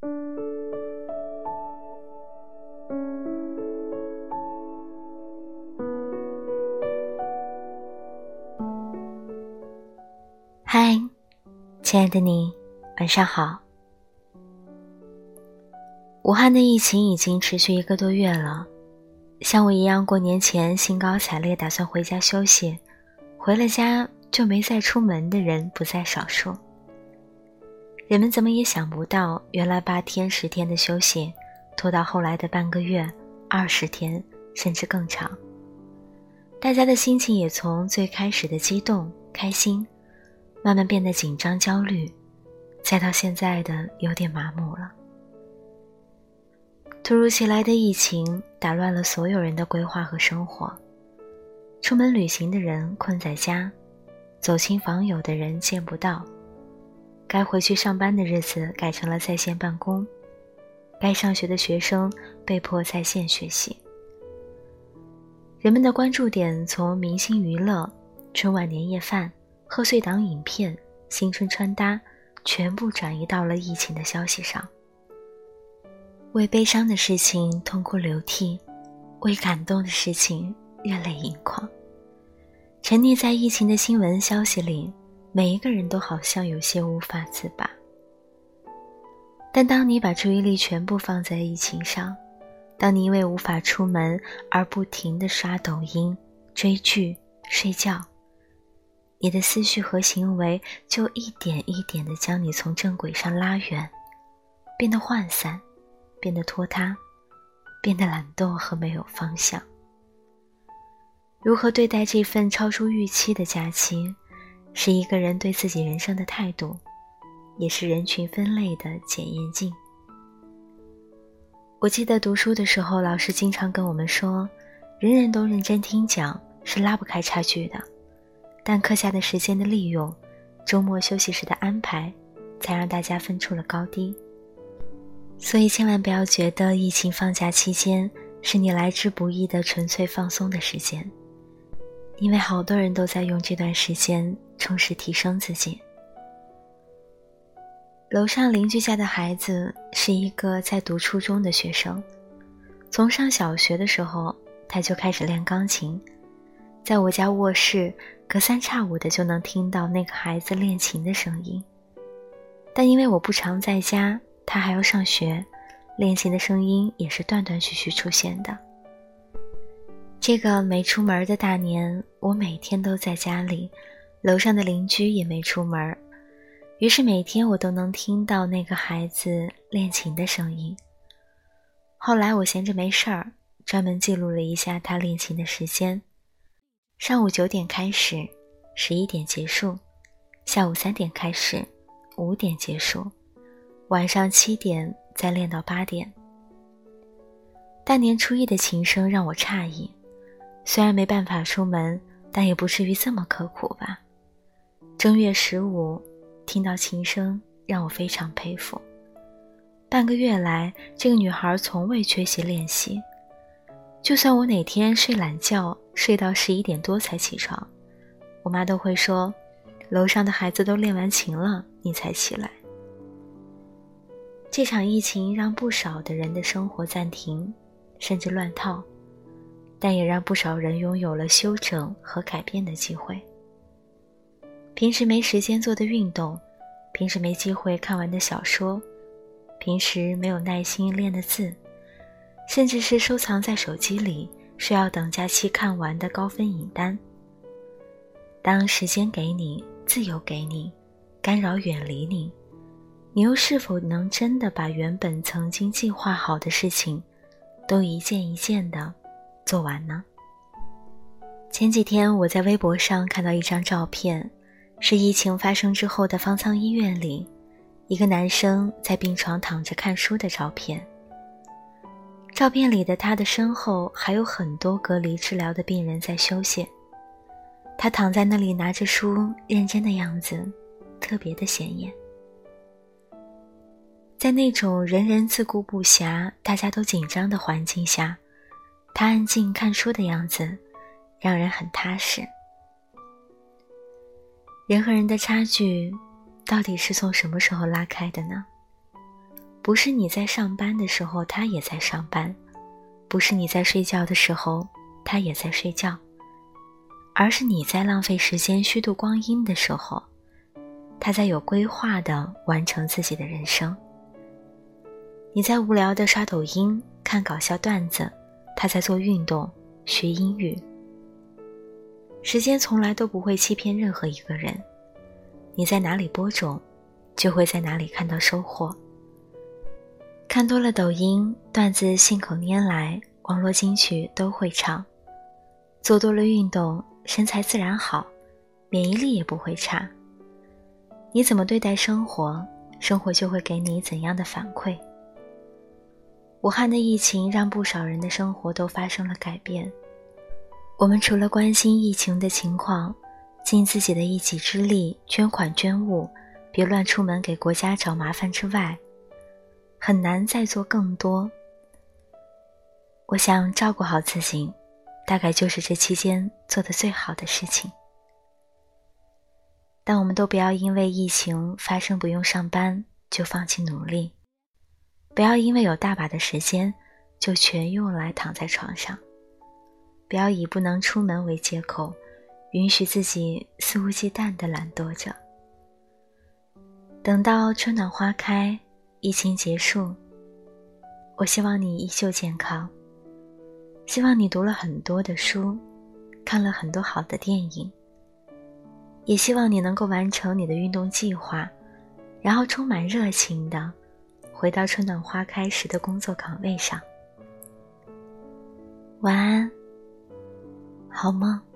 嗨，亲爱的你，晚上好。武汉的疫情已经持续一个多月了，像我一样过年前兴高采烈打算回家休息，回了家就没再出门的人不在少数。人们怎么也想不到，原来八天、十天的休息，拖到后来的半个月、二十天，甚至更长。大家的心情也从最开始的激动、开心。慢慢变得紧张、焦虑，再到现在的有点麻木了。突如其来的疫情打乱了所有人的规划和生活，出门旅行的人困在家，走亲访友的人见不到，该回去上班的日子改成了在线办公，该上学的学生被迫在线学习。人们的关注点从明星娱乐、春晚年夜饭。贺岁档影片、新春穿搭，全部转移到了疫情的消息上。为悲伤的事情痛哭流涕，为感动的事情热泪盈眶。沉溺在疫情的新闻消息里，每一个人都好像有些无法自拔。但当你把注意力全部放在疫情上，当你因为无法出门而不停地刷抖音、追剧、睡觉。你的思绪和行为就一点一点地将你从正轨上拉远，变得涣散，变得拖沓，变得懒惰和没有方向。如何对待这份超出预期的假期，是一个人对自己人生的态度，也是人群分类的检验镜。我记得读书的时候，老师经常跟我们说：“人人都认真听讲，是拉不开差距的。”但课下的时间的利用，周末休息时的安排，才让大家分出了高低。所以千万不要觉得疫情放假期间是你来之不易的纯粹放松的时间，因为好多人都在用这段时间充实提升自己。楼上邻居家的孩子是一个在读初中的学生，从上小学的时候他就开始练钢琴，在我家卧室。隔三差五的就能听到那个孩子练琴的声音，但因为我不常在家，他还要上学，练琴的声音也是断断续续出现的。这个没出门的大年，我每天都在家里，楼上的邻居也没出门，于是每天我都能听到那个孩子练琴的声音。后来我闲着没事儿，专门记录了一下他练琴的时间。上午九点开始，十一点结束；下午三点开始，五点结束；晚上七点再练到八点。大年初一的琴声让我诧异，虽然没办法出门，但也不至于这么刻苦吧？正月十五听到琴声，让我非常佩服。半个月来，这个女孩从未缺席练习。就算我哪天睡懒觉，睡到十一点多才起床，我妈都会说：“楼上的孩子都练完琴了，你才起来。”这场疫情让不少的人的生活暂停，甚至乱套，但也让不少人拥有了休整和改变的机会。平时没时间做的运动，平时没机会看完的小说，平时没有耐心练的字。甚至是收藏在手机里，需要等假期看完的高分影单。当时间给你，自由给你，干扰远离你，你又是否能真的把原本曾经计划好的事情，都一件一件的做完呢？前几天我在微博上看到一张照片，是疫情发生之后的方舱医院里，一个男生在病床躺着看书的照片。照片里的他的身后还有很多隔离治疗的病人在休息，他躺在那里拿着书，认真的样子，特别的显眼。在那种人人自顾不暇、大家都紧张的环境下，他安静看书的样子，让人很踏实。人和人的差距，到底是从什么时候拉开的呢？不是你在上班的时候，他也在上班；不是你在睡觉的时候，他也在睡觉；而是你在浪费时间、虚度光阴的时候，他在有规划的完成自己的人生。你在无聊的刷抖音、看搞笑段子，他在做运动、学英语。时间从来都不会欺骗任何一个人，你在哪里播种，就会在哪里看到收获。看多了抖音段子，信口拈来，网络金曲都会唱；做多了运动，身材自然好，免疫力也不会差。你怎么对待生活，生活就会给你怎样的反馈。武汉的疫情让不少人的生活都发生了改变。我们除了关心疫情的情况，尽自己的一己之力捐款捐物，别乱出门给国家找麻烦之外，很难再做更多。我想照顾好自己，大概就是这期间做的最好的事情。但我们都不要因为疫情发生不用上班就放弃努力，不要因为有大把的时间就全用来躺在床上，不要以不能出门为借口，允许自己肆无忌惮的懒惰着。等到春暖花开。疫情结束，我希望你依旧健康。希望你读了很多的书，看了很多好的电影。也希望你能够完成你的运动计划，然后充满热情的回到春暖花开时的工作岗位上。晚安，好梦。